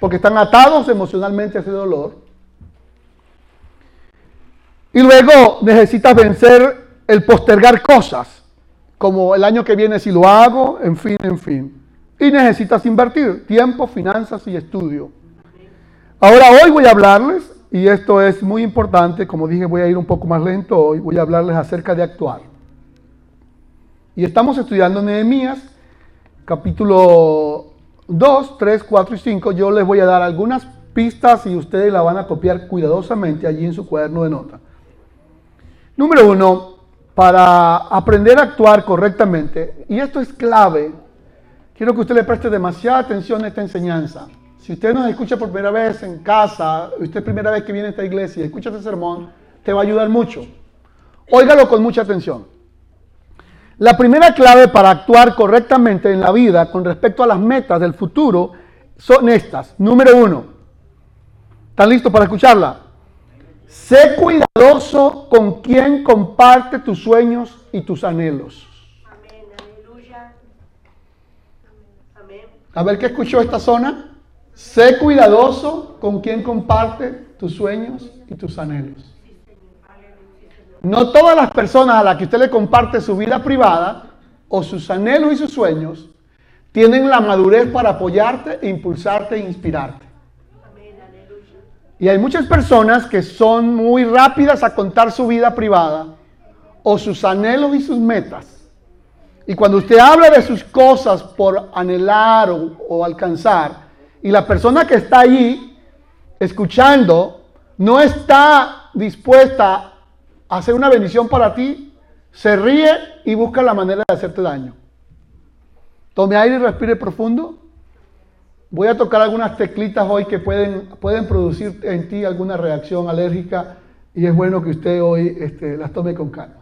porque están atados emocionalmente a ese dolor. Y luego necesitas vencer el postergar cosas, como el año que viene si lo hago, en fin, en fin. Y necesitas invertir tiempo, finanzas y estudio. Ahora hoy voy a hablarles, y esto es muy importante, como dije voy a ir un poco más lento hoy, voy a hablarles acerca de actuar. Y estamos estudiando Nehemías, capítulo 2, 3, 4 y 5. Yo les voy a dar algunas pistas y ustedes la van a copiar cuidadosamente allí en su cuaderno de nota. Número uno, para aprender a actuar correctamente, y esto es clave, quiero que usted le preste demasiada atención a esta enseñanza. Si usted nos escucha por primera vez en casa, usted es primera vez que viene a esta iglesia y escucha este sermón, te va a ayudar mucho. Óigalo con mucha atención. La primera clave para actuar correctamente en la vida con respecto a las metas del futuro son estas. Número uno, ¿están listos para escucharla? Sé cuidadoso con quien comparte tus sueños y tus anhelos. Amén, aleluya. Amén. A ver qué escuchó esta zona. Sé cuidadoso con quien comparte tus sueños y tus anhelos. No todas las personas a las que usted le comparte su vida privada o sus anhelos y sus sueños tienen la madurez para apoyarte, impulsarte e inspirarte. Y hay muchas personas que son muy rápidas a contar su vida privada o sus anhelos y sus metas. Y cuando usted habla de sus cosas por anhelar o, o alcanzar, y la persona que está allí escuchando no está dispuesta hacer una bendición para ti, se ríe y busca la manera de hacerte daño. Tome aire y respire profundo. Voy a tocar algunas teclitas hoy que pueden, pueden producir en ti alguna reacción alérgica y es bueno que usted hoy este, las tome con calma.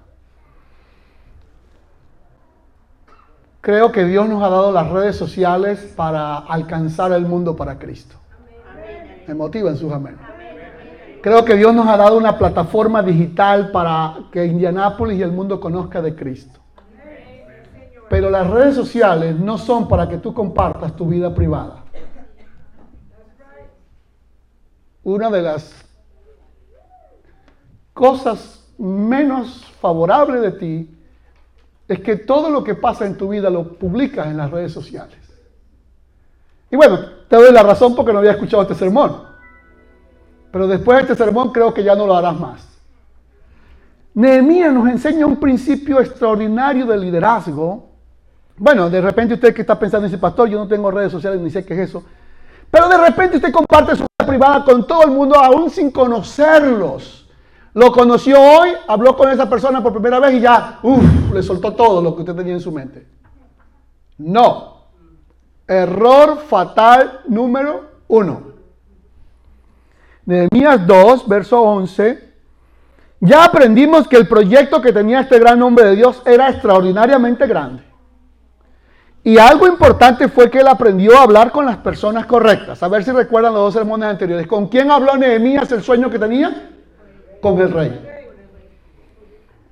Creo que Dios nos ha dado las redes sociales para alcanzar el mundo para Cristo. Me motivan sus amén. Creo que Dios nos ha dado una plataforma digital para que Indianápolis y el mundo conozca de Cristo. Pero las redes sociales no son para que tú compartas tu vida privada. Una de las cosas menos favorables de ti es que todo lo que pasa en tu vida lo publicas en las redes sociales. Y bueno, te doy la razón porque no había escuchado este sermón. Pero después de este sermón creo que ya no lo harás más. Nehemías nos enseña un principio extraordinario de liderazgo. Bueno, de repente usted que está pensando, dice, pastor, yo no tengo redes sociales ni sé qué es eso. Pero de repente usted comparte su vida privada con todo el mundo, aún sin conocerlos. Lo conoció hoy, habló con esa persona por primera vez y ya, uff, le soltó todo lo que usted tenía en su mente. No. Error fatal número uno. Nehemías 2, verso 11, ya aprendimos que el proyecto que tenía este gran hombre de Dios era extraordinariamente grande. Y algo importante fue que él aprendió a hablar con las personas correctas. A ver si recuerdan los dos sermones anteriores. ¿Con quién habló Nehemías el sueño que tenía? Con el rey.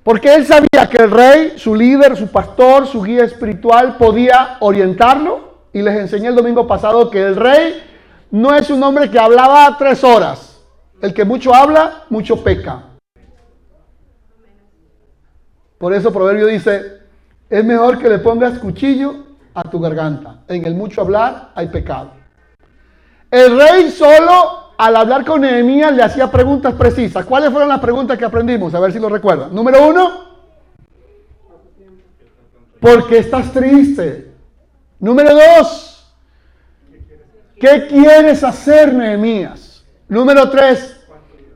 Porque él sabía que el rey, su líder, su pastor, su guía espiritual, podía orientarlo. Y les enseñé el domingo pasado que el rey no es un hombre que hablaba tres horas. El que mucho habla, mucho peca. Por eso Proverbio dice, es mejor que le pongas cuchillo a tu garganta. En el mucho hablar hay pecado. El rey solo al hablar con Nehemías le hacía preguntas precisas. ¿Cuáles fueron las preguntas que aprendimos? A ver si lo recuerdan. Número uno, ¿por qué estás triste? Número dos, ¿Qué quieres hacer, Nehemías? Número tres,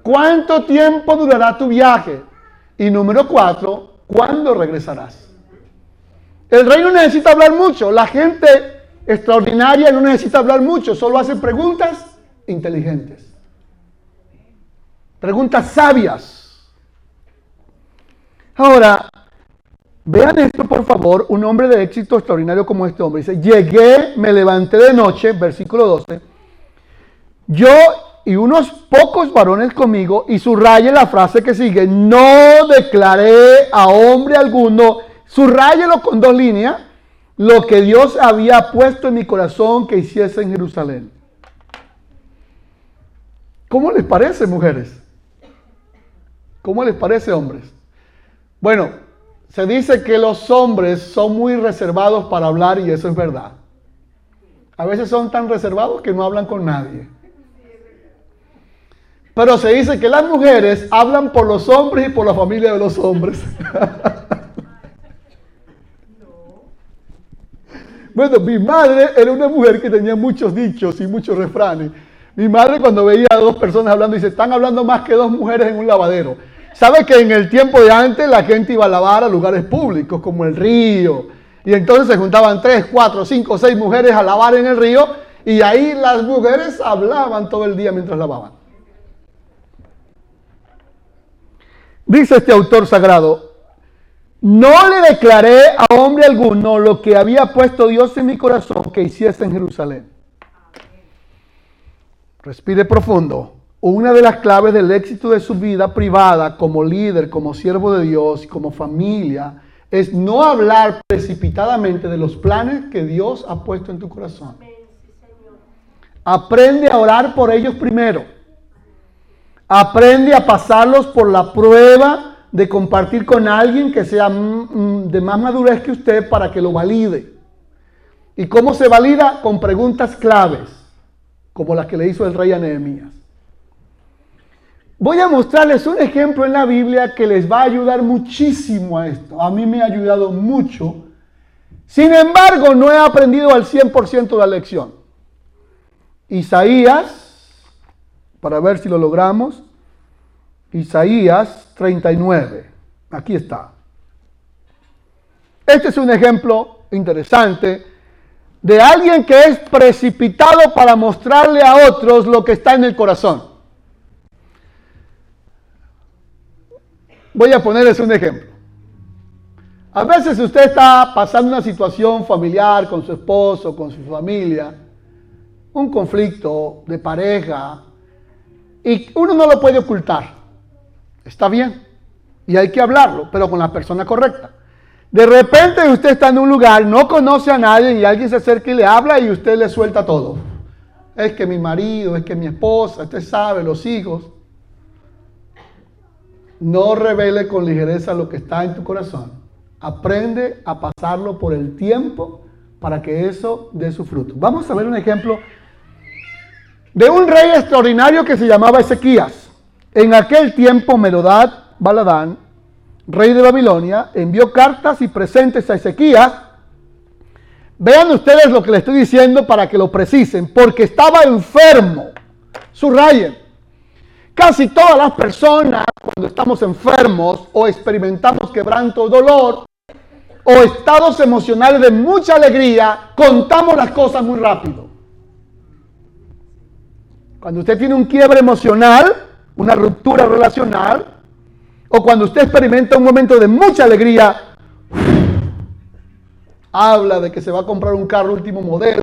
¿cuánto tiempo durará tu viaje? Y número cuatro, ¿cuándo regresarás? El rey no necesita hablar mucho. La gente extraordinaria no necesita hablar mucho. Solo hace preguntas inteligentes. Preguntas sabias. Ahora, Vean esto, por favor, un hombre de éxito extraordinario como este hombre. Dice, llegué, me levanté de noche, versículo 12, yo y unos pocos varones conmigo, y subraye la frase que sigue, no declaré a hombre alguno, subrayelo con dos líneas, lo que Dios había puesto en mi corazón que hiciese en Jerusalén. ¿Cómo les parece, mujeres? ¿Cómo les parece, hombres? Bueno, se dice que los hombres son muy reservados para hablar y eso es verdad. A veces son tan reservados que no hablan con nadie. Pero se dice que las mujeres hablan por los hombres y por la familia de los hombres. bueno, mi madre era una mujer que tenía muchos dichos y muchos refranes. Mi madre cuando veía a dos personas hablando dice, están hablando más que dos mujeres en un lavadero. ¿Sabe que en el tiempo de antes la gente iba a lavar a lugares públicos como el río? Y entonces se juntaban tres, cuatro, cinco, seis mujeres a lavar en el río y ahí las mujeres hablaban todo el día mientras lavaban. Dice este autor sagrado, no le declaré a hombre alguno lo que había puesto Dios en mi corazón que hiciese en Jerusalén. Respire profundo. Una de las claves del éxito de su vida privada como líder, como siervo de Dios, como familia, es no hablar precipitadamente de los planes que Dios ha puesto en tu corazón. Aprende a orar por ellos primero. Aprende a pasarlos por la prueba de compartir con alguien que sea mm, mm, de más madurez que usted para que lo valide. ¿Y cómo se valida? Con preguntas claves como las que le hizo el rey a Nehemías. Voy a mostrarles un ejemplo en la Biblia que les va a ayudar muchísimo a esto. A mí me ha ayudado mucho. Sin embargo, no he aprendido al 100% la lección. Isaías, para ver si lo logramos. Isaías 39. Aquí está. Este es un ejemplo interesante de alguien que es precipitado para mostrarle a otros lo que está en el corazón. Voy a ponerles un ejemplo. A veces usted está pasando una situación familiar con su esposo, con su familia, un conflicto de pareja, y uno no lo puede ocultar. Está bien, y hay que hablarlo, pero con la persona correcta. De repente usted está en un lugar, no conoce a nadie y alguien se acerca y le habla y usted le suelta todo. Es que mi marido, es que mi esposa, usted sabe, los hijos. No revele con ligereza lo que está en tu corazón. Aprende a pasarlo por el tiempo para que eso dé su fruto. Vamos a ver un ejemplo de un rey extraordinario que se llamaba Ezequías. En aquel tiempo Merodad, Baladán, rey de Babilonia, envió cartas y presentes a Ezequías. Vean ustedes lo que le estoy diciendo para que lo precisen, porque estaba enfermo. Subrayen. Casi todas las personas, cuando estamos enfermos o experimentamos quebranto dolor, o estados emocionales de mucha alegría, contamos las cosas muy rápido. Cuando usted tiene un quiebre emocional, una ruptura relacional, o cuando usted experimenta un momento de mucha alegría, habla de que se va a comprar un carro último modelo,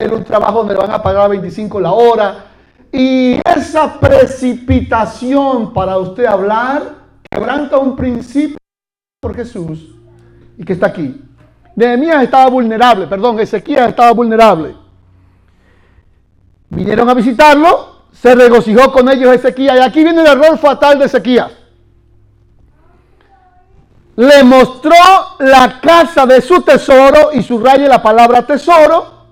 en un trabajo donde le van a pagar 25 la hora. Y esa precipitación para usted hablar quebranta un principio por Jesús y que está aquí. Nehemías estaba vulnerable, perdón, Ezequiel estaba vulnerable. Vinieron a visitarlo, se regocijó con ellos Ezequiel. Y aquí viene el error fatal de Ezequiel le mostró la casa de su tesoro y subraye la palabra tesoro,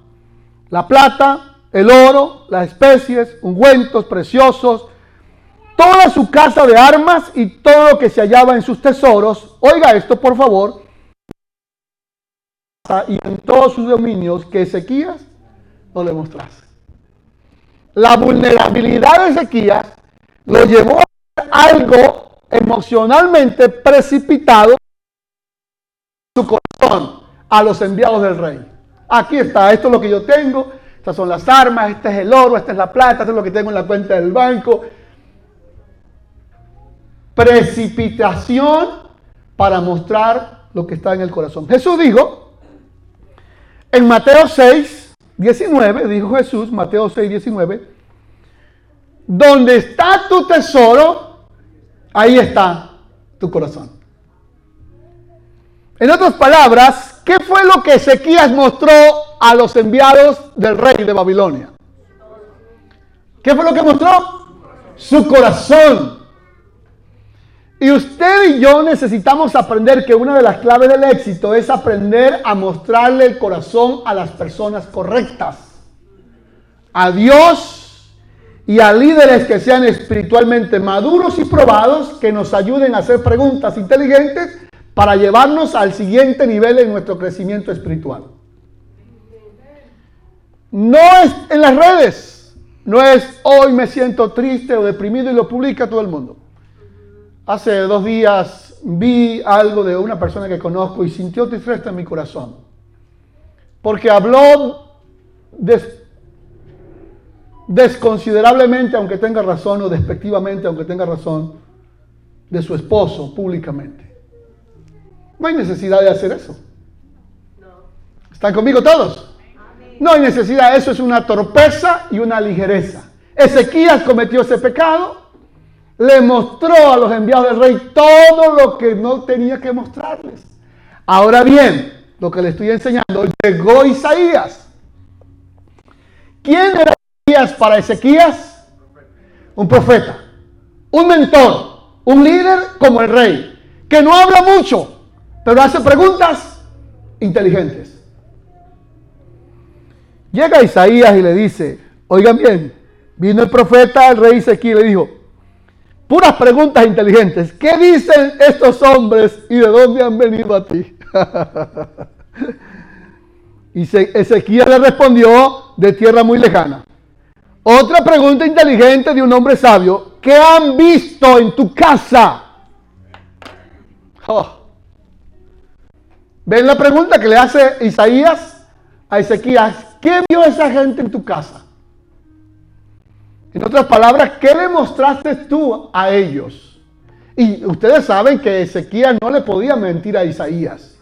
la plata, el oro, las especies, ungüentos preciosos, toda su casa de armas y todo lo que se hallaba en sus tesoros. Oiga esto, por favor. Y en todos sus dominios que Ezequías no le mostrase. La vulnerabilidad de Ezequías lo llevó a algo emocionalmente precipitado su corazón a los enviados del rey. Aquí está, esto es lo que yo tengo, estas son las armas, este es el oro, esta es la plata, esto es lo que tengo en la cuenta del banco. Precipitación para mostrar lo que está en el corazón. Jesús dijo, en Mateo 6, 19, dijo Jesús, Mateo 6, 19, donde está tu tesoro, Ahí está tu corazón. En otras palabras, ¿qué fue lo que Ezequías mostró a los enviados del rey de Babilonia? ¿Qué fue lo que mostró? Su corazón. Y usted y yo necesitamos aprender que una de las claves del éxito es aprender a mostrarle el corazón a las personas correctas. A Dios y a líderes que sean espiritualmente maduros y probados que nos ayuden a hacer preguntas inteligentes para llevarnos al siguiente nivel en nuestro crecimiento espiritual. No es en las redes, no es hoy me siento triste o deprimido y lo publica todo el mundo. Hace dos días vi algo de una persona que conozco y sintió tristeza en mi corazón. Porque habló desconsiderablemente, aunque tenga razón, o despectivamente, aunque tenga razón, de su esposo públicamente. No hay necesidad de hacer eso. ¿Están conmigo todos? No hay necesidad, eso es una torpeza y una ligereza. Ezequías cometió ese pecado, le mostró a los enviados del rey todo lo que no tenía que mostrarles. Ahora bien, lo que le estoy enseñando, llegó Isaías. ¿Quién era Isaías para Ezequías? Un profeta, un mentor, un líder como el rey, que no habla mucho, pero hace preguntas inteligentes. Llega Isaías y le dice, oigan bien, vino el profeta al rey Ezequiel y le dijo, puras preguntas inteligentes, ¿qué dicen estos hombres y de dónde han venido a ti? y Ezequiel le respondió de tierra muy lejana. Otra pregunta inteligente de un hombre sabio, ¿qué han visto en tu casa? Oh. ¿Ven la pregunta que le hace Isaías a Ezequías? ¿Qué vio esa gente en tu casa? En otras palabras, ¿qué le mostraste tú a ellos? Y ustedes saben que Ezequías no le podía mentir a Isaías.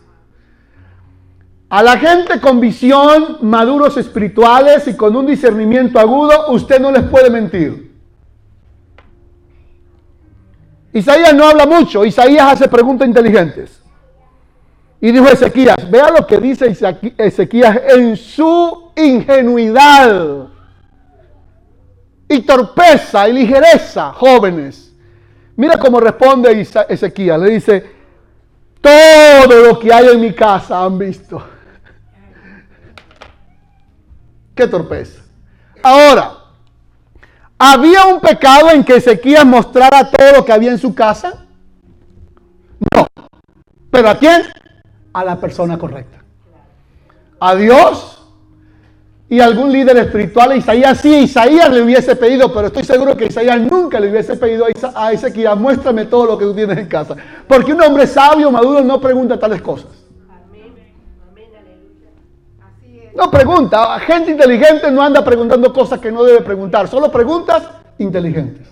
A la gente con visión, maduros espirituales y con un discernimiento agudo, usted no les puede mentir. Isaías no habla mucho, Isaías hace preguntas inteligentes. Y dijo Ezequías, vea lo que dice Ezequías en su ingenuidad y torpeza y ligereza, jóvenes. Mira cómo responde Ezequías. Le dice, todo lo que hay en mi casa han visto. Qué torpeza. Ahora, ¿había un pecado en que Ezequías mostrara todo lo que había en su casa? No. ¿Pero a quién? A la persona correcta. A Dios y algún líder espiritual. Isaías sí, Isaías le hubiese pedido, pero estoy seguro que Isaías nunca le hubiese pedido a Ezequiel, muéstrame todo lo que tú tienes en casa. Porque un hombre sabio, maduro, no pregunta tales cosas. No pregunta, gente inteligente no anda preguntando cosas que no debe preguntar, solo preguntas inteligentes.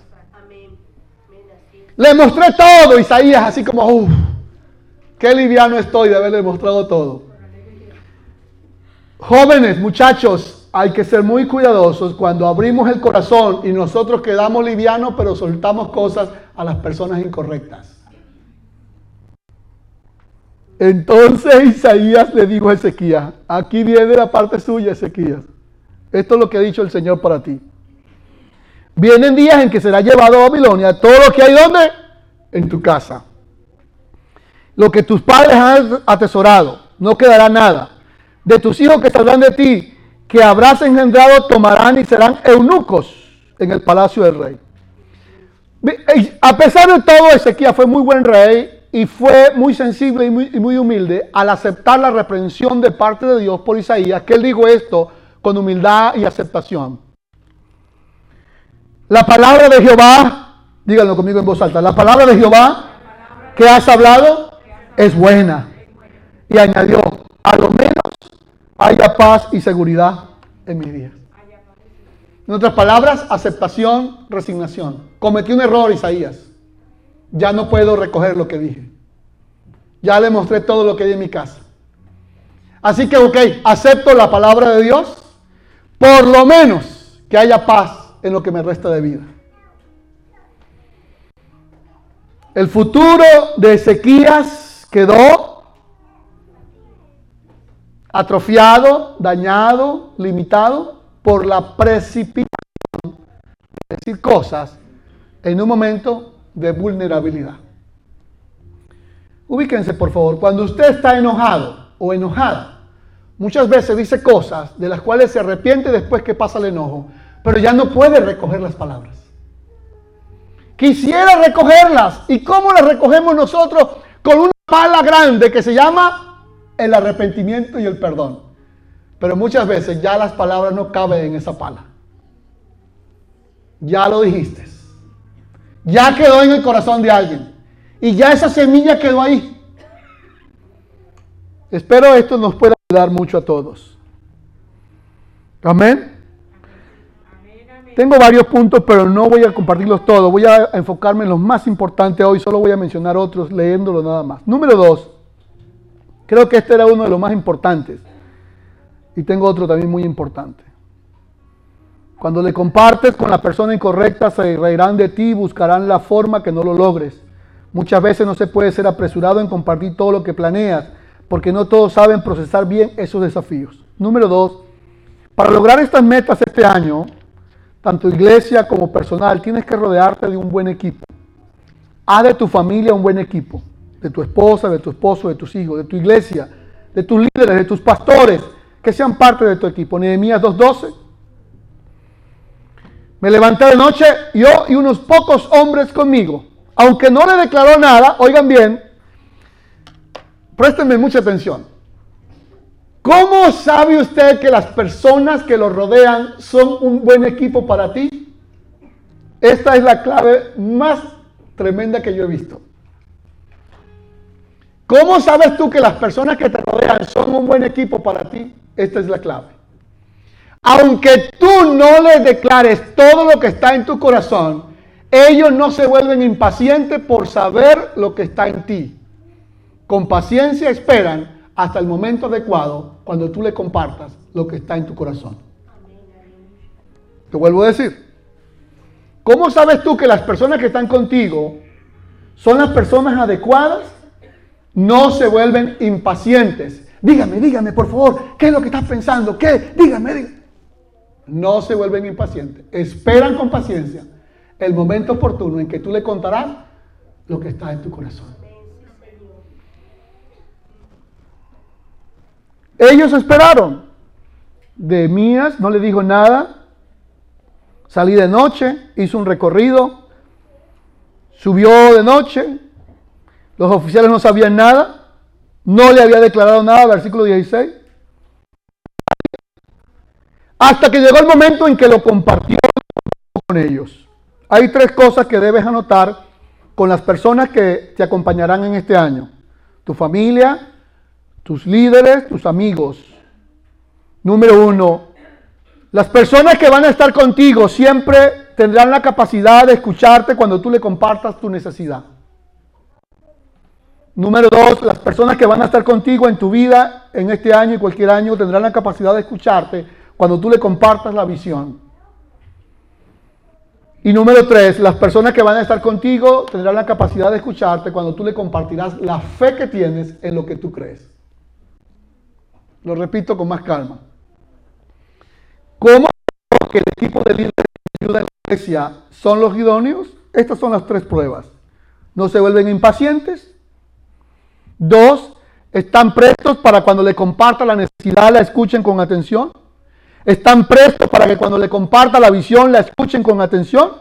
Le mostré todo, Isaías, así como, uff. Qué liviano estoy de haberle mostrado todo. Jóvenes, muchachos, hay que ser muy cuidadosos cuando abrimos el corazón y nosotros quedamos livianos, pero soltamos cosas a las personas incorrectas. Entonces Isaías le dijo a Ezequías, aquí viene la parte suya, Ezequías. Esto es lo que ha dicho el Señor para ti. Vienen días en que será llevado a Babilonia todo lo que hay donde? En tu casa. Lo que tus padres han atesorado, no quedará nada. De tus hijos que saldrán de ti, que habrás engendrado, tomarán y serán eunucos en el palacio del rey. A pesar de todo, Ezequiel fue muy buen rey y fue muy sensible y muy, muy, humilde al aceptar la reprensión de parte de Dios por Isaías, que él dijo esto con humildad y aceptación. La palabra de Jehová, díganlo conmigo en voz alta, la palabra de Jehová que has hablado es buena. Y añadió, a lo menos haya paz y seguridad en mis días. En otras palabras, aceptación, resignación. Cometí un error, Isaías. Ya no puedo recoger lo que dije. Ya le mostré todo lo que di en mi casa. Así que, ok, acepto la palabra de Dios. Por lo menos que haya paz en lo que me resta de vida. El futuro de Ezequías quedó atrofiado, dañado, limitado por la precipitación decir cosas en un momento de vulnerabilidad. Ubíquense, por favor, cuando usted está enojado o enojada, muchas veces dice cosas de las cuales se arrepiente después que pasa el enojo, pero ya no puede recoger las palabras. Quisiera recogerlas. ¿Y cómo las recogemos nosotros? Con una pala grande que se llama el arrepentimiento y el perdón. Pero muchas veces ya las palabras no caben en esa pala. Ya lo dijiste. Ya quedó en el corazón de alguien. Y ya esa semilla quedó ahí. Espero esto nos pueda ayudar mucho a todos. Amén. Tengo varios puntos, pero no voy a compartirlos todos. Voy a enfocarme en los más importantes hoy. Solo voy a mencionar otros leyéndolo nada más. Número dos. Creo que este era uno de los más importantes. Y tengo otro también muy importante. Cuando le compartes con la persona incorrecta, se reirán de ti y buscarán la forma que no lo logres. Muchas veces no se puede ser apresurado en compartir todo lo que planeas, porque no todos saben procesar bien esos desafíos. Número dos, para lograr estas metas este año, tanto iglesia como personal, tienes que rodearte de un buen equipo. Haz de tu familia un buen equipo, de tu esposa, de tu esposo, de tus hijos, de tu iglesia, de tus líderes, de tus pastores, que sean parte de tu equipo. Nehemías 2.12. Me levanté de noche, yo y unos pocos hombres conmigo. Aunque no le declaró nada, oigan bien, préstenme mucha atención. ¿Cómo sabe usted que las personas que lo rodean son un buen equipo para ti? Esta es la clave más tremenda que yo he visto. ¿Cómo sabes tú que las personas que te rodean son un buen equipo para ti? Esta es la clave. Aunque tú no les declares todo lo que está en tu corazón, ellos no se vuelven impacientes por saber lo que está en ti. Con paciencia esperan hasta el momento adecuado cuando tú le compartas lo que está en tu corazón. Te vuelvo a decir, ¿cómo sabes tú que las personas que están contigo son las personas adecuadas? No se vuelven impacientes. Dígame, dígame, por favor, ¿qué es lo que estás pensando? ¿Qué? Dígame, dígame. No se vuelven impacientes. Esperan con paciencia el momento oportuno en que tú le contarás lo que está en tu corazón. Ellos esperaron. De Mías no le dijo nada. Salí de noche, hizo un recorrido, subió de noche. Los oficiales no sabían nada. No le había declarado nada, versículo 16. Hasta que llegó el momento en que lo compartió con ellos. Hay tres cosas que debes anotar con las personas que te acompañarán en este año. Tu familia, tus líderes, tus amigos. Número uno, las personas que van a estar contigo siempre tendrán la capacidad de escucharte cuando tú le compartas tu necesidad. Número dos, las personas que van a estar contigo en tu vida en este año y cualquier año tendrán la capacidad de escucharte cuando tú le compartas la visión. Y número tres, las personas que van a estar contigo tendrán la capacidad de escucharte cuando tú le compartirás la fe que tienes en lo que tú crees. Lo repito con más calma. ¿Cómo que el equipo de líderes de la iglesia son los idóneos? Estas son las tres pruebas. No se vuelven impacientes. Dos, están prestos para cuando le comparta la necesidad la escuchen con atención. Están prestos para que cuando le comparta la visión la escuchen con atención.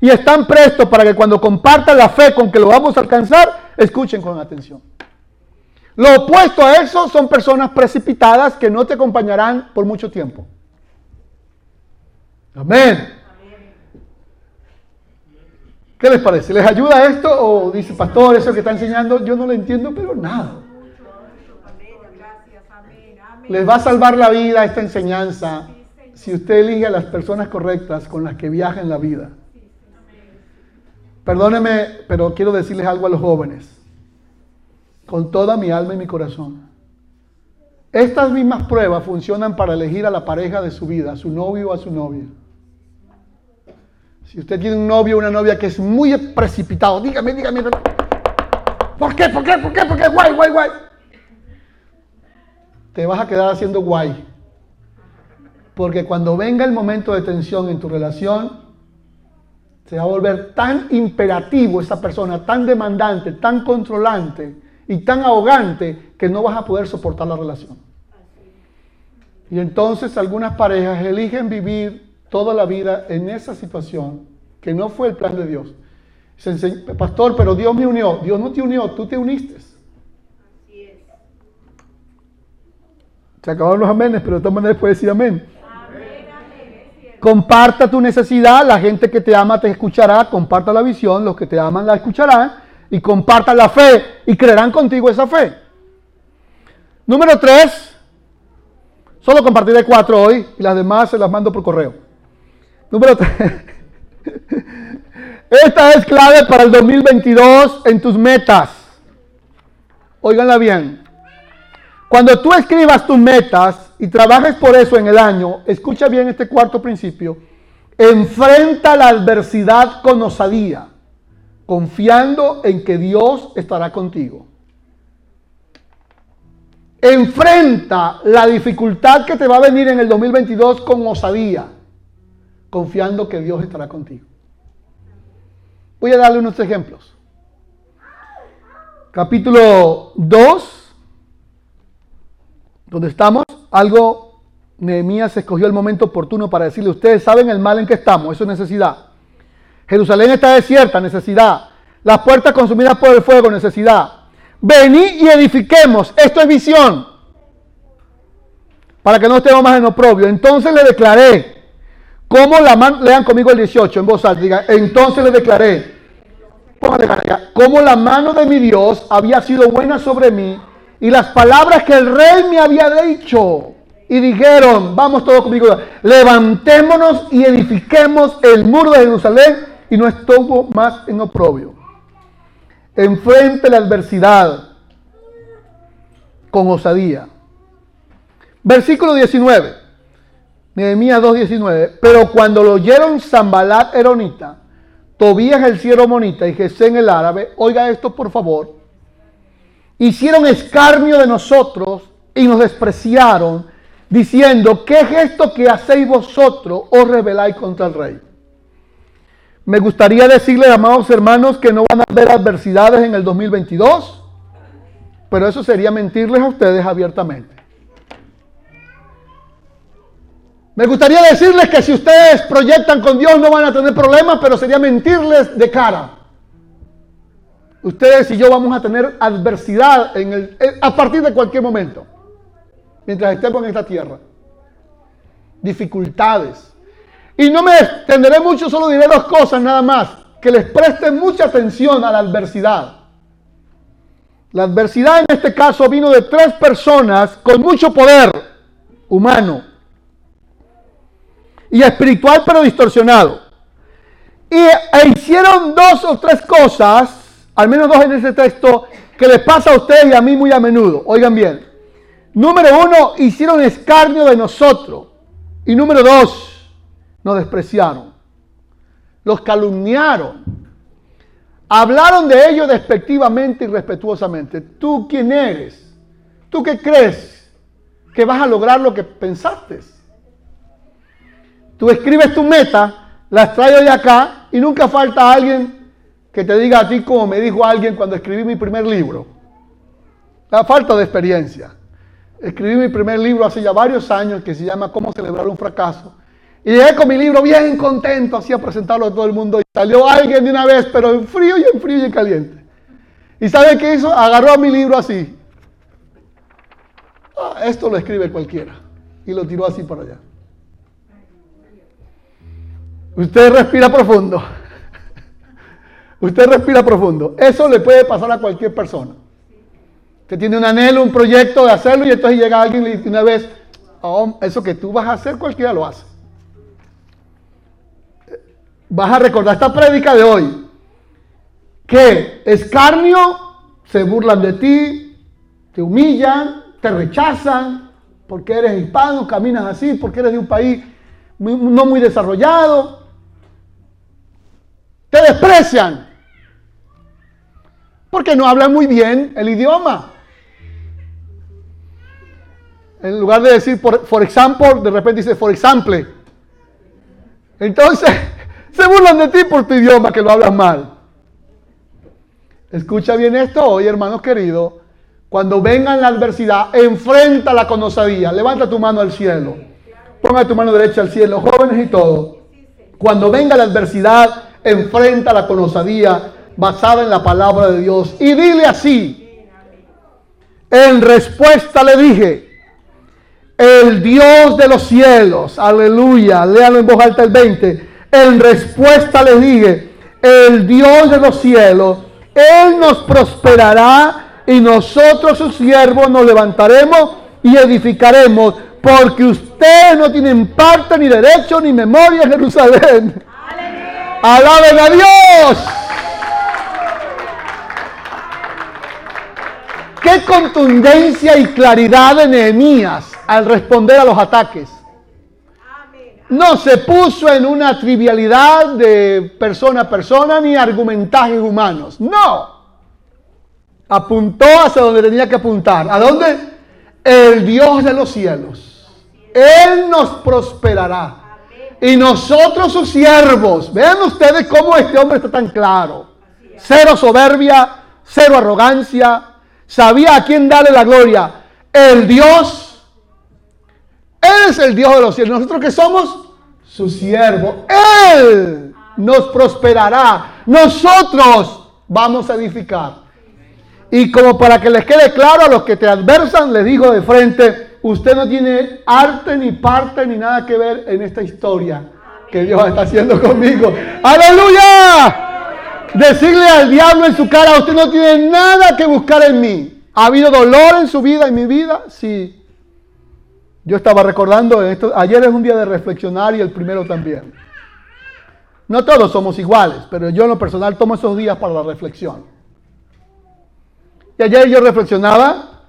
Y están prestos para que cuando comparta la fe con que lo vamos a alcanzar, escuchen con atención. Lo opuesto a eso son personas precipitadas que no te acompañarán por mucho tiempo. Amén. ¿Qué les parece? ¿Les ayuda esto o dice, pastor, eso que está enseñando, yo no lo entiendo, pero nada? Les va a salvar la vida esta enseñanza si usted elige a las personas correctas con las que viaja en la vida. Perdóneme, pero quiero decirles algo a los jóvenes con toda mi alma y mi corazón. Estas mismas pruebas funcionan para elegir a la pareja de su vida, a su novio o a su novia. Si usted tiene un novio o una novia que es muy precipitado, dígame, dígame, ¿por qué? ¿Por qué? ¿Por qué? ¿Por qué? Guay, guay, guay. Te vas a quedar haciendo guay. Porque cuando venga el momento de tensión en tu relación, Se va a volver tan imperativo esa persona, tan demandante, tan controlante y tan arrogante que no vas a poder soportar la relación. Y entonces algunas parejas eligen vivir toda la vida en esa situación que no fue el plan de Dios. Pastor, pero Dios me unió. Dios no te unió, tú te uniste. Se acabaron los amenes, pero de todas maneras decir amén. Comparta tu necesidad, la gente que te ama te escuchará, comparta la visión, los que te aman la escucharán y compartan la fe y creerán contigo esa fe. Número tres, solo compartiré cuatro hoy y las demás se las mando por correo. Número tres. Esta es clave para el 2022 en tus metas. Óiganla bien. Cuando tú escribas tus metas y trabajes por eso en el año, escucha bien este cuarto principio. Enfrenta la adversidad con osadía, confiando en que Dios estará contigo. Enfrenta la dificultad que te va a venir en el 2022 con osadía, confiando que Dios estará contigo. Voy a darle unos ejemplos. Capítulo 2, donde estamos, algo, Nehemías escogió el momento oportuno para decirle, ustedes saben el mal en que estamos, eso es necesidad. Jerusalén está desierta, necesidad. Las puertas consumidas por el fuego, necesidad. Vení y edifiquemos, esto es visión. Para que no estemos más en oprobio. Entonces le declaré, como la mano, lean conmigo el 18 en voz alta, digan, entonces le declaré, como la mano de mi Dios había sido buena sobre mí y las palabras que el rey me había dicho. Y dijeron, vamos todos conmigo, levantémonos y edifiquemos el muro de Jerusalén y no estuvo más en oprobio. Enfrente la adversidad con osadía. Versículo 19. Nehemías 2.19. Pero cuando lo oyeron Zambalat Eronita, Tobías el cielo monita y en el árabe, oiga esto por favor, hicieron escarnio de nosotros y nos despreciaron, diciendo, ¿qué gesto que hacéis vosotros os rebeláis contra el rey? Me gustaría decirles, amados hermanos, que no van a haber adversidades en el 2022, pero eso sería mentirles a ustedes abiertamente. Me gustaría decirles que si ustedes proyectan con Dios no van a tener problemas, pero sería mentirles de cara. Ustedes y yo vamos a tener adversidad eh, a partir de cualquier momento, mientras estemos en esta tierra. Dificultades. Y no me extenderé mucho, solo diré dos cosas nada más. Que les presten mucha atención a la adversidad. La adversidad en este caso vino de tres personas con mucho poder humano y espiritual pero distorsionado. Y e hicieron dos o tres cosas, al menos dos en ese texto, que les pasa a ustedes y a mí muy a menudo. Oigan bien. Número uno, hicieron escarnio de nosotros. Y número dos, nos despreciaron. Los calumniaron. Hablaron de ellos despectivamente y respetuosamente. ¿Tú quién eres? ¿Tú qué crees? Que vas a lograr lo que pensaste. Tú escribes tu meta, las traigo de acá y nunca falta alguien que te diga a ti como me dijo alguien cuando escribí mi primer libro. La falta de experiencia. Escribí mi primer libro hace ya varios años que se llama Cómo celebrar un fracaso. Y llegué con mi libro bien contento, así a presentarlo a todo el mundo. Y salió alguien de una vez, pero en frío y en frío y en caliente. ¿Y sabe qué hizo? Agarró a mi libro así. Ah, esto lo escribe cualquiera. Y lo tiró así para allá. Usted respira profundo. Usted respira profundo. Eso le puede pasar a cualquier persona. Que tiene un anhelo, un proyecto de hacerlo y entonces llega alguien y le dice una vez, oh, eso que tú vas a hacer, cualquiera lo hace. Vas a recordar esta prédica de hoy. Que escarnio, se burlan de ti, te humillan, te rechazan, porque eres hispano, caminas así, porque eres de un país no muy desarrollado, te desprecian. Porque no hablan muy bien el idioma. En lugar de decir, por, example, de repente dice, for example. Entonces, se burlan de ti por tu idioma que lo hablas mal. Escucha bien esto hoy, hermanos queridos. Cuando venga la adversidad, enfrenta con osadía. Levanta tu mano al cielo. Ponga tu mano derecha al cielo, jóvenes y todos. Cuando venga la adversidad, enfrenta con osadía basada en la palabra de Dios. Y dile así. En respuesta le dije, el Dios de los cielos, aleluya, léalo en voz alta el 20. En respuesta le dije, el Dios de los cielos, Él nos prosperará y nosotros sus siervos nos levantaremos y edificaremos, porque ustedes no tienen parte ni derecho ni memoria en Jerusalén. Alaben a Dios. Qué contundencia y claridad de Nehemías al responder a los ataques. No se puso en una trivialidad de persona a persona ni argumentajes humanos. No. Apuntó hacia donde tenía que apuntar. ¿A dónde? El Dios de los cielos. Él nos prosperará. Y nosotros sus siervos. Vean ustedes cómo este hombre está tan claro. Cero soberbia, cero arrogancia, sabía a quién darle la gloria. El Dios, Él es el Dios de los cielos. Nosotros que somos su siervo, Él nos prosperará. Nosotros vamos a edificar. Y como para que les quede claro a los que te adversan, les digo de frente, usted no tiene arte ni parte ni nada que ver en esta historia que Dios está haciendo conmigo. Aleluya. Decirle al diablo en su cara, usted no tiene nada que buscar en mí. ¿Ha habido dolor en su vida, en mi vida? Sí. Yo estaba recordando, esto, ayer es un día de reflexionar y el primero también. No todos somos iguales, pero yo en lo personal tomo esos días para la reflexión. Y ayer yo reflexionaba,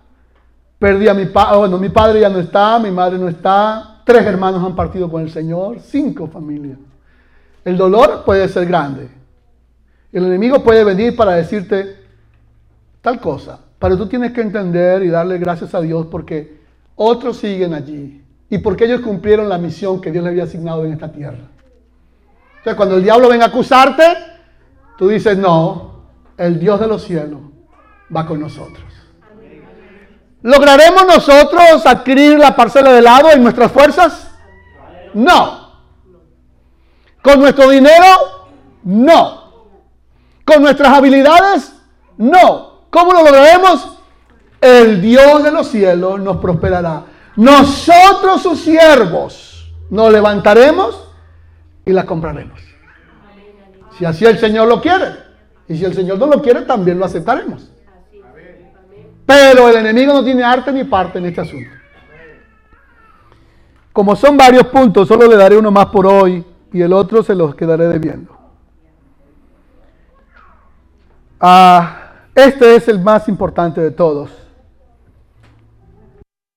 perdí a mi padre, bueno, mi padre ya no está, mi madre no está, tres hermanos han partido con el Señor, cinco familias. El dolor puede ser grande, el enemigo puede venir para decirte tal cosa, pero tú tienes que entender y darle gracias a Dios porque otros siguen allí y porque ellos cumplieron la misión que Dios les había asignado en esta tierra. Entonces, cuando el diablo venga a acusarte, tú dices, no, el Dios de los cielos va con nosotros. ¿Lograremos nosotros adquirir la parcela de lado en nuestras fuerzas? No. ¿Con nuestro dinero? No. ¿Con nuestras habilidades? No. ¿Cómo lo lograremos? El Dios de los cielos nos prosperará. Nosotros sus siervos nos levantaremos y la compraremos. Si así el Señor lo quiere. Y si el Señor no lo quiere, también lo aceptaremos. Pero el enemigo no tiene arte ni parte en este asunto. Como son varios puntos, solo le daré uno más por hoy y el otro se los quedaré debiendo. Ah, este es el más importante de todos.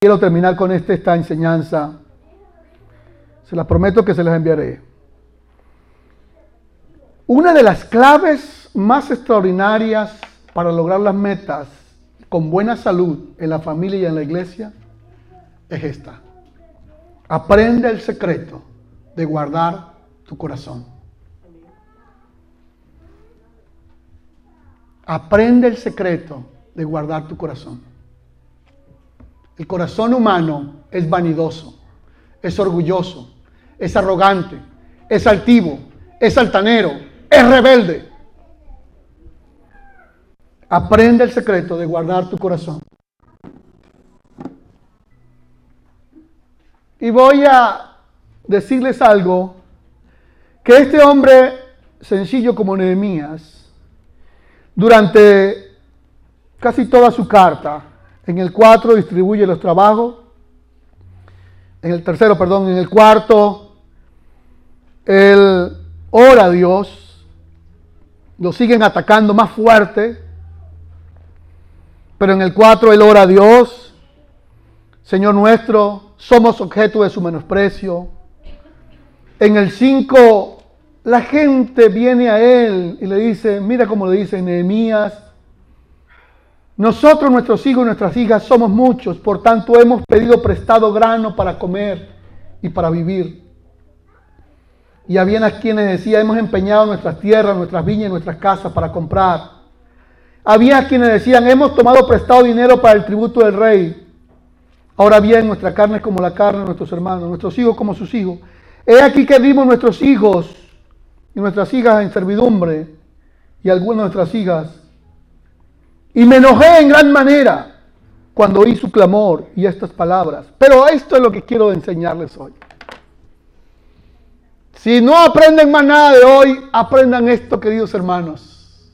Quiero terminar con este, esta enseñanza. Se la prometo que se las enviaré. Una de las claves más extraordinarias para lograr las metas con buena salud en la familia y en la iglesia es esta. Aprende el secreto de guardar tu corazón. Aprende el secreto de guardar tu corazón. El corazón humano es vanidoso, es orgulloso, es arrogante, es altivo, es altanero, es rebelde. Aprende el secreto de guardar tu corazón. Y voy a decirles algo, que este hombre sencillo como Nehemías, durante casi toda su carta. En el 4 distribuye los trabajos. En el tercero, perdón, en el cuarto, él ora a Dios. Lo siguen atacando más fuerte. Pero en el 4 él ora a Dios. Señor nuestro, somos objeto de su menosprecio. En el 5 la gente viene a él y le dice, mira cómo le dice Nehemías, nosotros, nuestros hijos y nuestras hijas somos muchos, por tanto hemos pedido prestado grano para comer y para vivir. Y había quienes decían, hemos empeñado nuestras tierras, nuestras viñas y nuestras casas para comprar. Había quienes decían, hemos tomado prestado dinero para el tributo del rey. Ahora bien, nuestra carne es como la carne de nuestros hermanos, nuestros hijos como sus hijos. He aquí que dimos nuestros hijos y nuestras hijas en servidumbre y algunas de nuestras hijas. Y me enojé en gran manera cuando oí su clamor y estas palabras. Pero esto es lo que quiero enseñarles hoy. Si no aprenden más nada de hoy, aprendan esto, queridos hermanos.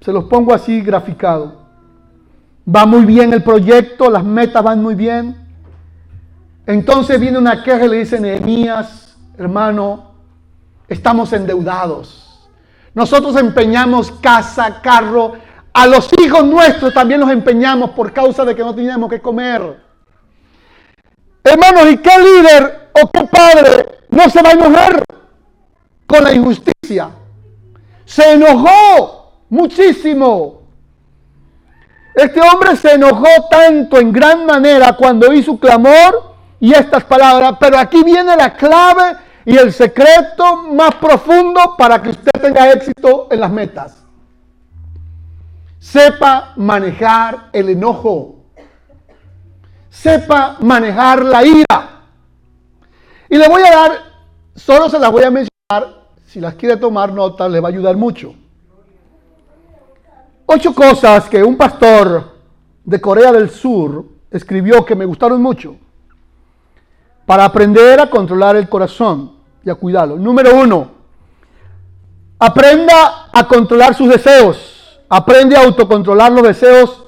Se los pongo así graficado. Va muy bien el proyecto, las metas van muy bien. Entonces viene una queja y le dice Nehemías, hermano, estamos endeudados. Nosotros empeñamos casa, carro, a los hijos nuestros también los empeñamos por causa de que no teníamos que comer. Hermanos, ¿y qué líder o qué padre no se va a enojar con la injusticia? Se enojó muchísimo. Este hombre se enojó tanto en gran manera cuando su clamor y estas palabras, pero aquí viene la clave y el secreto más profundo para que usted tenga éxito en las metas. Sepa manejar el enojo. Sepa manejar la ira. Y le voy a dar, solo se las voy a mencionar, si las quiere tomar nota, le va a ayudar mucho. Ocho cosas que un pastor de Corea del Sur escribió que me gustaron mucho para aprender a controlar el corazón y a cuidarlo. Número uno, aprenda a controlar sus deseos. Aprende a autocontrolar los deseos,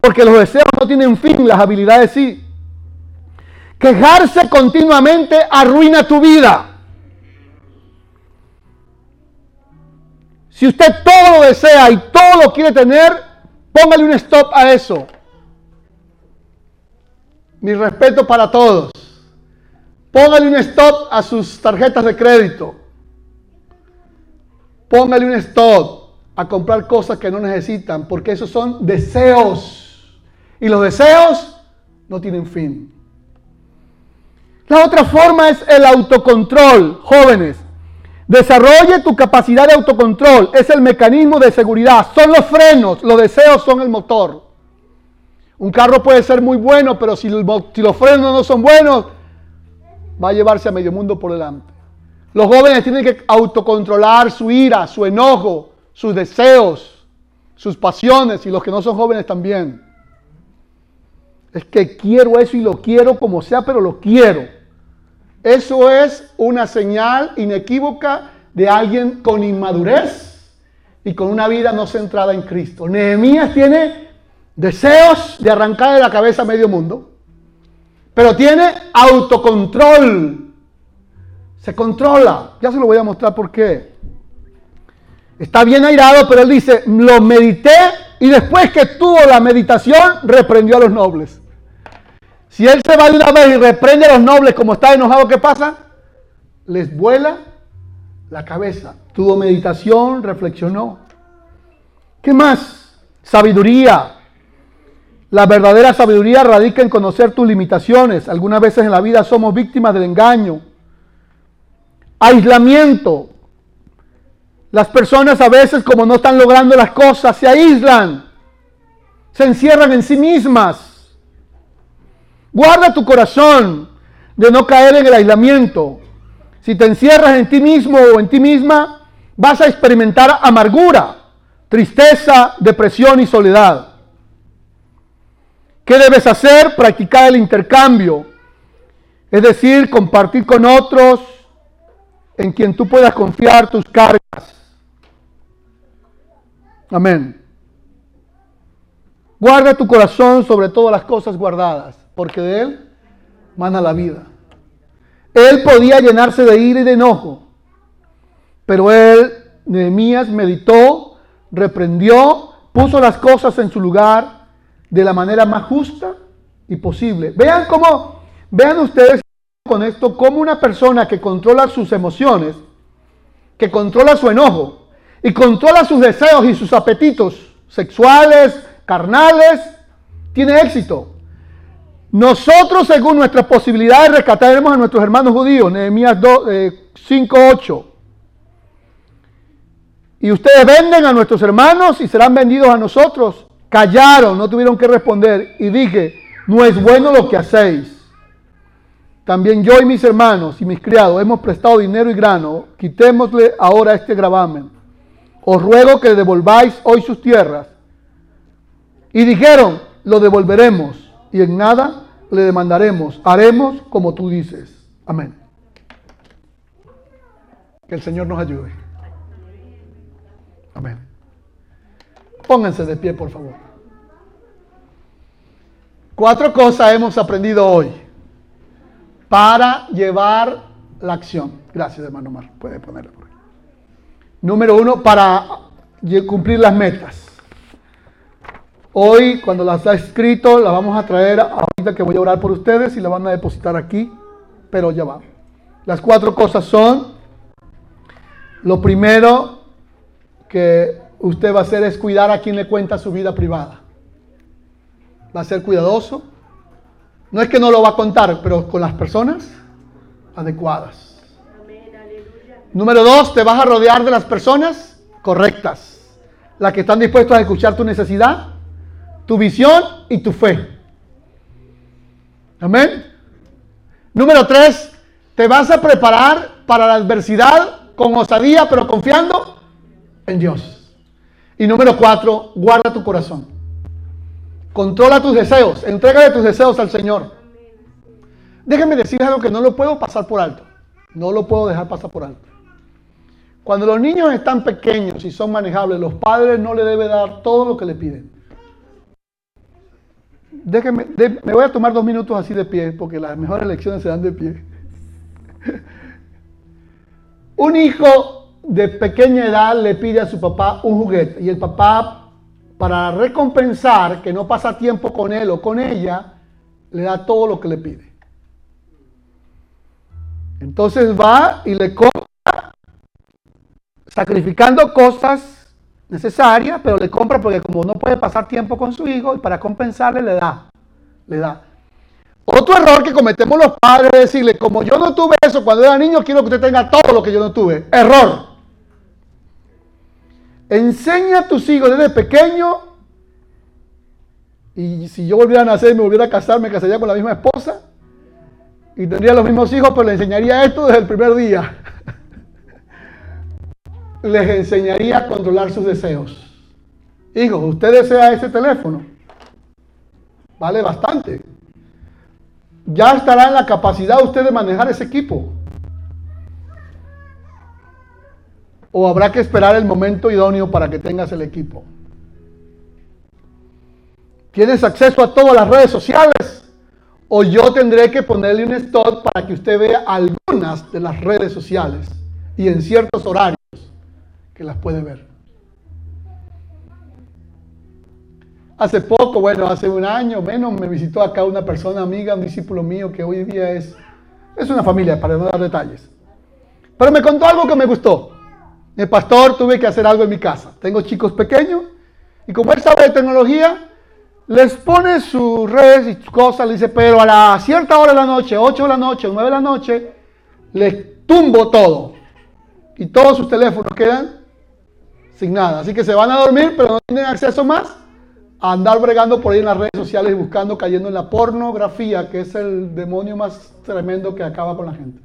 porque los deseos no tienen fin, las habilidades sí. Quejarse continuamente arruina tu vida. Si usted todo lo desea y todo lo quiere tener, póngale un stop a eso. Mi respeto para todos. Póngale un stop a sus tarjetas de crédito. Póngale un stop a comprar cosas que no necesitan, porque esos son deseos. Y los deseos no tienen fin. La otra forma es el autocontrol, jóvenes. Desarrolle tu capacidad de autocontrol. Es el mecanismo de seguridad. Son los frenos. Los deseos son el motor. Un carro puede ser muy bueno, pero si, si los frenos no son buenos, va a llevarse a medio mundo por delante. Los jóvenes tienen que autocontrolar su ira, su enojo, sus deseos, sus pasiones y los que no son jóvenes también. Es que quiero eso y lo quiero como sea, pero lo quiero. Eso es una señal inequívoca de alguien con inmadurez y con una vida no centrada en Cristo. Nehemías tiene deseos de arrancar de la cabeza a medio mundo, pero tiene autocontrol. Se controla. Ya se lo voy a mostrar por qué. Está bien airado, pero él dice, lo medité y después que tuvo la meditación, reprendió a los nobles. Si él se va de una vez y reprende a los nobles como está enojado, ¿qué pasa? Les vuela la cabeza. Tuvo meditación, reflexionó. ¿Qué más? Sabiduría. La verdadera sabiduría radica en conocer tus limitaciones. Algunas veces en la vida somos víctimas del engaño. Aislamiento. Las personas a veces como no están logrando las cosas, se aíslan, se encierran en sí mismas. Guarda tu corazón de no caer en el aislamiento. Si te encierras en ti mismo o en ti misma, vas a experimentar amargura, tristeza, depresión y soledad. ¿Qué debes hacer? Practicar el intercambio. Es decir, compartir con otros en quien tú puedas confiar tus cargas. Amén. Guarda tu corazón sobre todas las cosas guardadas, porque de él mana la vida. Él podía llenarse de ira y de enojo, pero él, Nehemías, meditó, reprendió, puso las cosas en su lugar de la manera más justa y posible. Vean cómo, vean ustedes con esto, cómo una persona que controla sus emociones, que controla su enojo, y controla sus deseos y sus apetitos sexuales, carnales, tiene éxito. Nosotros, según nuestras posibilidades, rescataremos a nuestros hermanos judíos. Nehemías 5, 8. Y ustedes venden a nuestros hermanos y serán vendidos a nosotros. Callaron, no tuvieron que responder. Y dije, no es bueno lo que hacéis. También yo y mis hermanos y mis criados hemos prestado dinero y grano. Quitémosle ahora este gravamen. Os ruego que devolváis hoy sus tierras. Y dijeron, lo devolveremos y en nada le demandaremos. Haremos como tú dices. Amén. Que el Señor nos ayude. Amén. Pónganse de pie, por favor. Cuatro cosas hemos aprendido hoy para llevar la acción. Gracias, hermano Mar. Puede ahí. Número uno, para cumplir las metas. Hoy, cuando las ha escrito, las vamos a traer ahorita que voy a orar por ustedes y la van a depositar aquí, pero ya va. Las cuatro cosas son, lo primero que usted va a hacer es cuidar a quien le cuenta su vida privada. Va a ser cuidadoso, no es que no lo va a contar, pero con las personas adecuadas. Número dos, te vas a rodear de las personas correctas. Las que están dispuestas a escuchar tu necesidad, tu visión y tu fe. Amén. Número tres, te vas a preparar para la adversidad con osadía, pero confiando en Dios. Y número cuatro, guarda tu corazón. Controla tus deseos. Entrégale tus deseos al Señor. Déjenme decir algo que no lo puedo pasar por alto. No lo puedo dejar pasar por alto. Cuando los niños están pequeños y son manejables, los padres no le deben dar todo lo que le piden. Déjenme, me voy a tomar dos minutos así de pie, porque las mejores lecciones se dan de pie. un hijo de pequeña edad le pide a su papá un juguete y el papá para recompensar que no pasa tiempo con él o con ella, le da todo lo que le pide. Entonces va y le compra, sacrificando cosas necesarias, pero le compra porque como no puede pasar tiempo con su hijo, y para compensarle le da, le da. Otro error que cometemos los padres es decirle, como yo no tuve eso cuando era niño, quiero que usted tenga todo lo que yo no tuve. Error. Enseña a tus hijos desde pequeño. Y si yo volviera a nacer y me volviera a casar, me casaría con la misma esposa. Y tendría los mismos hijos, pero le enseñaría esto desde el primer día. Les enseñaría a controlar sus deseos. Hijos, usted desea ese teléfono. Vale bastante. Ya estará en la capacidad usted de manejar ese equipo. o habrá que esperar el momento idóneo para que tengas el equipo? ¿Tienes acceso a todas las redes sociales? ¿O yo tendré que ponerle un stop para que usted vea algunas de las redes sociales y en ciertos horarios que las puede ver? Hace poco, bueno, hace un año menos, me visitó acá una persona amiga, un discípulo mío que hoy día es, es una familia, para no dar detalles. Pero me contó algo que me gustó. El pastor, tuve que hacer algo en mi casa. Tengo chicos pequeños y como él sabe de tecnología, les pone sus redes y sus cosas, le dice, pero a la cierta hora de la noche, 8 de la noche, 9 de la noche, les tumbo todo. Y todos sus teléfonos quedan sin nada. Así que se van a dormir, pero no tienen acceso más a andar bregando por ahí en las redes sociales y buscando, cayendo en la pornografía, que es el demonio más tremendo que acaba con la gente.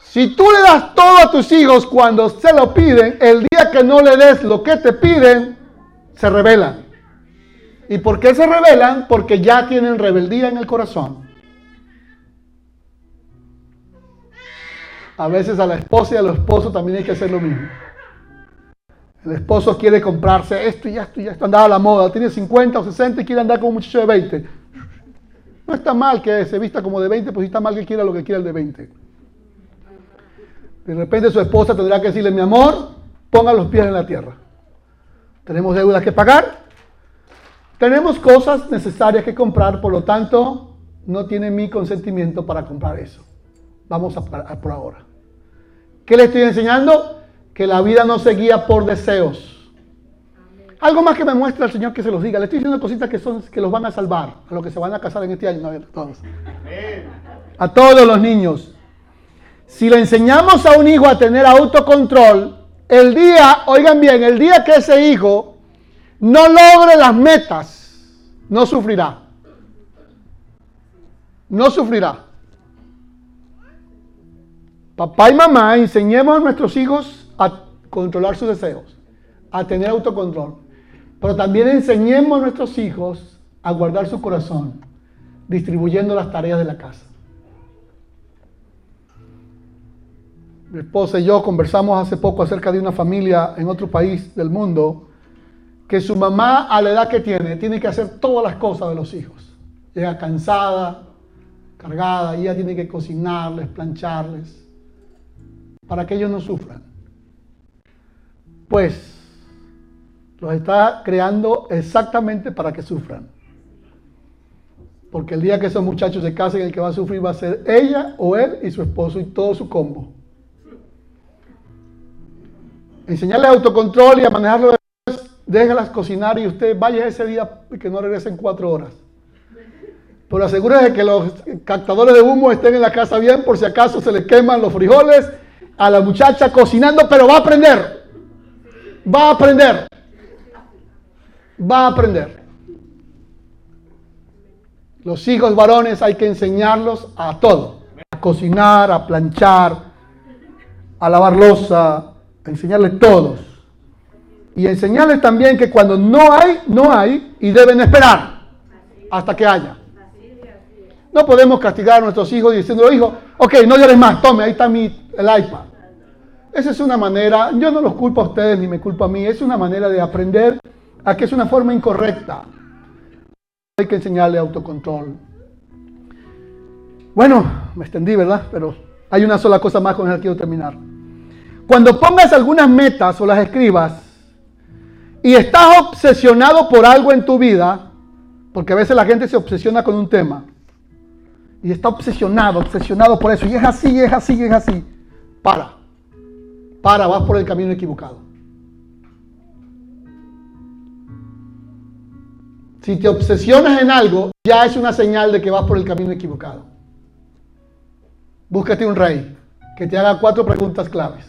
Si tú le das todo a tus hijos cuando se lo piden, el día que no le des lo que te piden, se rebelan. ¿Y por qué se rebelan? Porque ya tienen rebeldía en el corazón. A veces a la esposa y a los esposos también hay que hacer lo mismo. El esposo quiere comprarse esto y esto y esto, andaba a la moda, tiene 50 o 60 y quiere andar con un muchacho de 20. No está mal que se vista como de 20, pues está mal que quiera lo que quiera el de 20. De repente su esposa tendrá que decirle, mi amor, ponga los pies en la tierra. Tenemos deudas que pagar. Tenemos cosas necesarias que comprar, por lo tanto, no tiene mi consentimiento para comprar eso. Vamos a, por ahora. ¿Qué le estoy enseñando? Que la vida no se guía por deseos. algo más que me muestra el Señor que se los diga. Le estoy diciendo cositas que, son, que los van a salvar, a los que se van a casar en este año. No, a todos. A todos los niños. Si le enseñamos a un hijo a tener autocontrol, el día, oigan bien, el día que ese hijo no logre las metas, no sufrirá. No sufrirá. Papá y mamá, enseñemos a nuestros hijos a controlar sus deseos, a tener autocontrol. Pero también enseñemos a nuestros hijos a guardar su corazón, distribuyendo las tareas de la casa. Mi esposa y yo conversamos hace poco acerca de una familia en otro país del mundo que su mamá a la edad que tiene tiene que hacer todas las cosas de los hijos. Llega cansada, cargada, ella tiene que cocinarles, plancharles, para que ellos no sufran. Pues los está creando exactamente para que sufran. Porque el día que esos muchachos se casen, el que va a sufrir va a ser ella o él y su esposo y todo su combo. Enseñarles autocontrol y a manejarlo después, déjalas cocinar y usted vaya ese día y que no regresen cuatro horas. Pero asegúrese de que los captadores de humo estén en la casa bien por si acaso se le queman los frijoles a la muchacha cocinando, pero va a aprender. Va a aprender. Va a aprender. Los hijos varones hay que enseñarlos a todo. A cocinar, a planchar, a lavar losa, a enseñarles todos. Y enseñarles también que cuando no hay, no hay y deben esperar hasta que haya. No podemos castigar a nuestros hijos diciendo, hijo, ok, no llores más, tome, ahí está mi, el iPad. Esa es una manera, yo no los culpo a ustedes ni me culpo a mí, es una manera de aprender a que es una forma incorrecta. Hay que enseñarle autocontrol. Bueno, me extendí, ¿verdad? Pero hay una sola cosa más con la que quiero terminar. Cuando pongas algunas metas o las escribas y estás obsesionado por algo en tu vida, porque a veces la gente se obsesiona con un tema y está obsesionado, obsesionado por eso, y es así, es así, es así, para, para, vas por el camino equivocado. Si te obsesionas en algo, ya es una señal de que vas por el camino equivocado. Búscate un rey que te haga cuatro preguntas claves.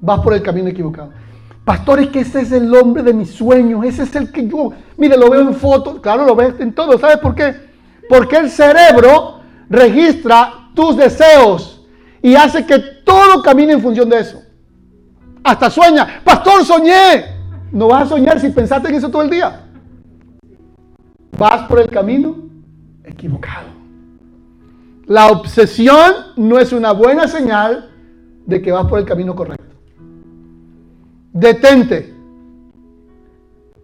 Vas por el camino equivocado. Pastor, es que ese es el hombre de mis sueños. Ese es el que yo, mire, lo veo en fotos. Claro, lo ves en todo. ¿Sabes por qué? Porque el cerebro registra tus deseos y hace que todo camine en función de eso. Hasta sueña. Pastor, soñé. No vas a soñar si pensaste en eso todo el día. Vas por el camino equivocado. La obsesión no es una buena señal de que vas por el camino correcto. Detente.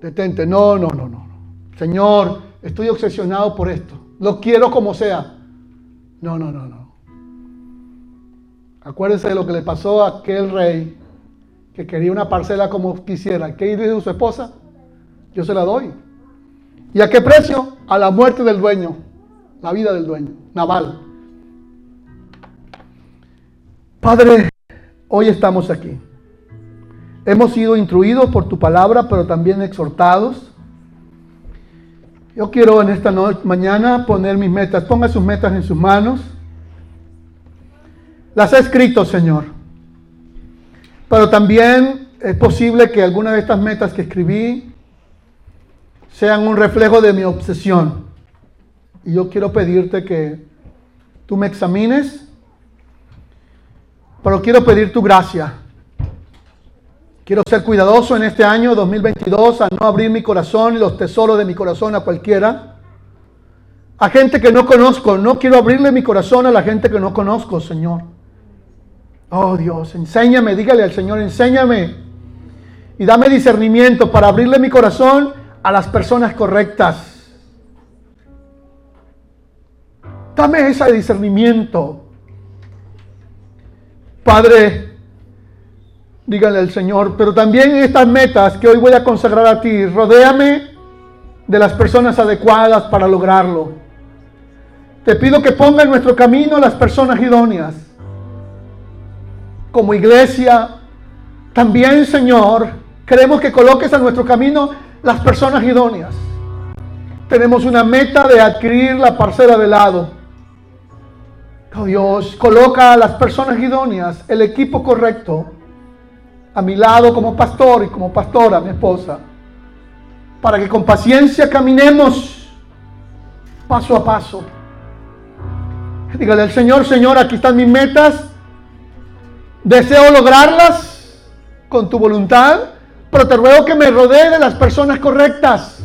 Detente. No, no, no, no. Señor, estoy obsesionado por esto. Lo quiero como sea. No, no, no, no. Acuérdense de lo que le pasó a aquel rey que quería una parcela como quisiera. ¿Qué dijo su esposa? Yo se la doy. ¿Y a qué precio? A la muerte del dueño, la vida del dueño, Naval. Padre, hoy estamos aquí. Hemos sido instruidos por tu palabra, pero también exhortados. Yo quiero en esta noche, mañana poner mis metas. Ponga sus metas en sus manos. Las he escrito, Señor. Pero también es posible que algunas de estas metas que escribí sean un reflejo de mi obsesión. Y yo quiero pedirte que tú me examines, pero quiero pedir tu gracia. Quiero ser cuidadoso en este año 2022 a no abrir mi corazón y los tesoros de mi corazón a cualquiera. A gente que no conozco. No quiero abrirle mi corazón a la gente que no conozco, Señor. Oh Dios, enséñame, dígale al Señor, enséñame. Y dame discernimiento para abrirle mi corazón a las personas correctas. Dame ese discernimiento. Padre, díganle al Señor, pero también estas metas que hoy voy a consagrar a ti, rodéame de las personas adecuadas para lograrlo. Te pido que ponga en nuestro camino las personas idóneas. Como iglesia, también Señor, Queremos que coloques a nuestro camino las personas idóneas. Tenemos una meta de adquirir la parcela de lado. Oh Dios, coloca a las personas idóneas, el equipo correcto, a mi lado como pastor y como pastora, mi esposa, para que con paciencia caminemos paso a paso. Dígale al Señor, Señor, aquí están mis metas, deseo lograrlas con tu voluntad, pero te ruego que me rodee de las personas correctas.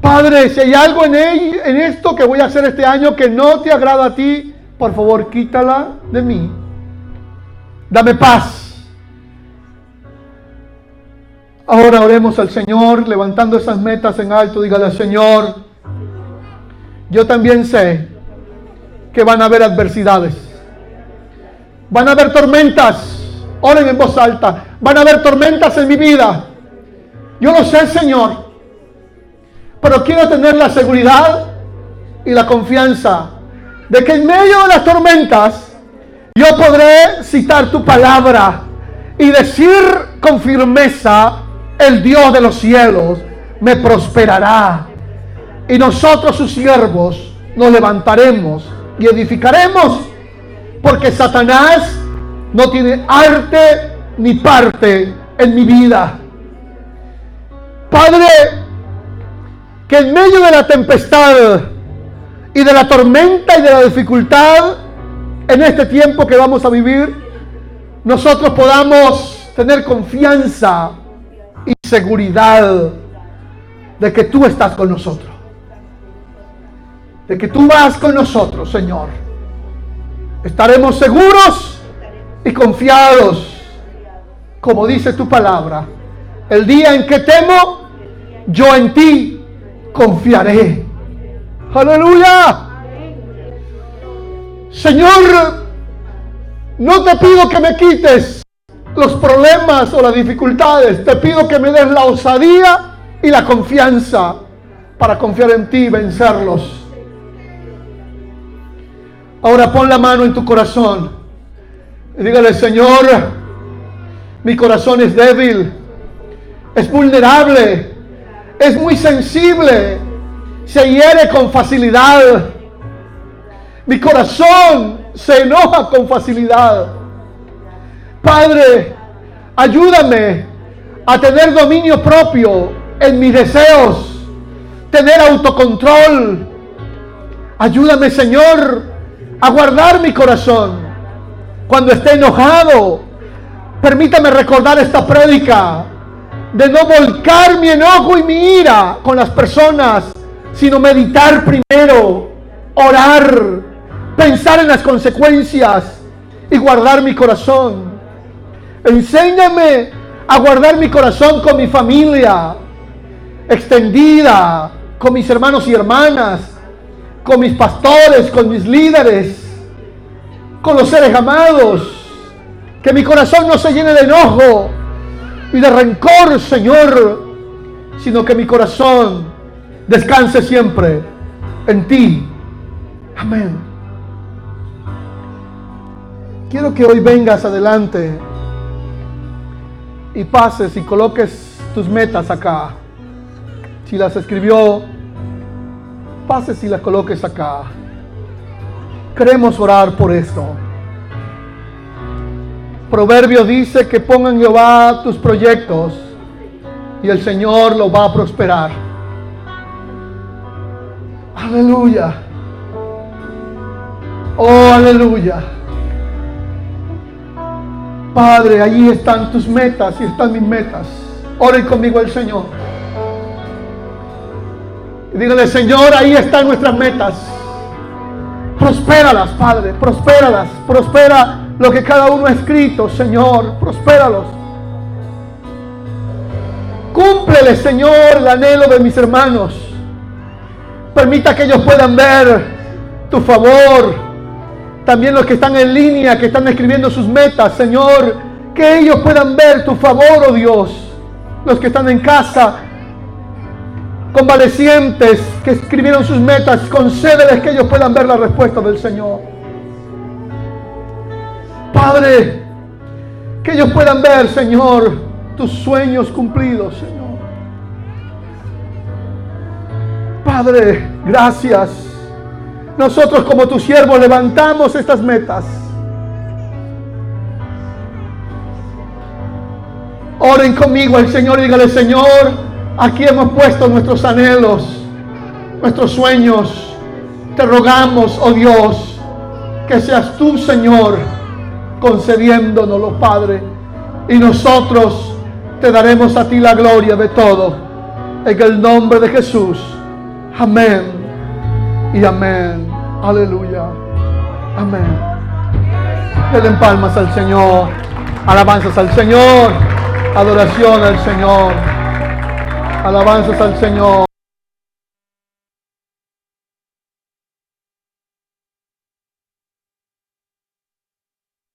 Padre, si hay algo en, en esto que voy a hacer este año que no te agrada a ti, por favor quítala de mí. Dame paz. Ahora oremos al Señor, levantando esas metas en alto. Dígale al Señor, yo también sé que van a haber adversidades. Van a haber tormentas. Oren en voz alta. Van a haber tormentas en mi vida. Yo lo sé, Señor. Pero quiero tener la seguridad y la confianza de que en medio de las tormentas yo podré citar tu palabra y decir con firmeza, el Dios de los cielos me prosperará. Y nosotros sus siervos nos levantaremos y edificaremos, porque Satanás no tiene arte ni parte en mi vida. Padre, que en medio de la tempestad y de la tormenta y de la dificultad en este tiempo que vamos a vivir, nosotros podamos tener confianza y seguridad de que tú estás con nosotros. De que tú vas con nosotros, Señor. Estaremos seguros y confiados, como dice tu palabra. El día en que temo, yo en ti confiaré. Aleluya. Señor, no te pido que me quites los problemas o las dificultades. Te pido que me des la osadía y la confianza para confiar en ti y vencerlos. Ahora pon la mano en tu corazón y dígale, Señor, mi corazón es débil, es vulnerable es muy sensible, se hiere con facilidad. Mi corazón se enoja con facilidad. Padre, ayúdame a tener dominio propio en mis deseos, tener autocontrol. Ayúdame, Señor, a guardar mi corazón cuando esté enojado. Permítame recordar esta prédica de no volcar mi enojo y mi ira con las personas, sino meditar primero, orar, pensar en las consecuencias y guardar mi corazón. Enséñame a guardar mi corazón con mi familia extendida, con mis hermanos y hermanas, con mis pastores, con mis líderes, con los seres amados. Que mi corazón no se llene de enojo, y de rencor, Señor, sino que mi corazón descanse siempre en ti. Amén. Quiero que hoy vengas adelante y pases y coloques tus metas acá. Si las escribió, pases y las coloques acá. Queremos orar por esto. Proverbio dice que pongan Jehová tus proyectos y el Señor lo va a prosperar. Aleluya. Oh, aleluya. Padre, allí están tus metas y están mis metas. Oren conmigo al Señor. Dígale, Señor, ahí están nuestras metas. Prospéralas, Padre, prospéralas, prospera lo que cada uno ha escrito, Señor, prospéralos. Cúmplele, Señor, el anhelo de mis hermanos. Permita que ellos puedan ver tu favor. También los que están en línea, que están escribiendo sus metas, Señor, que ellos puedan ver tu favor, oh Dios. Los que están en casa, convalecientes, que escribieron sus metas, concédeles que ellos puedan ver la respuesta del Señor. Padre, Que ellos puedan ver, Señor, tus sueños cumplidos, Señor. Padre, gracias. Nosotros como tus siervos levantamos estas metas. Oren conmigo al Señor y dígale, Señor, aquí hemos puesto nuestros anhelos, nuestros sueños. Te rogamos, oh Dios, que seas tú, Señor, concediéndonoslo, Padre. Y nosotros te daremos a ti la gloria de todo. En el nombre de Jesús. Amén. Y amén. Aleluya. Amén. Denle palmas al Señor. Alabanzas al Señor. Adoración al Señor. Alabanzas al Señor.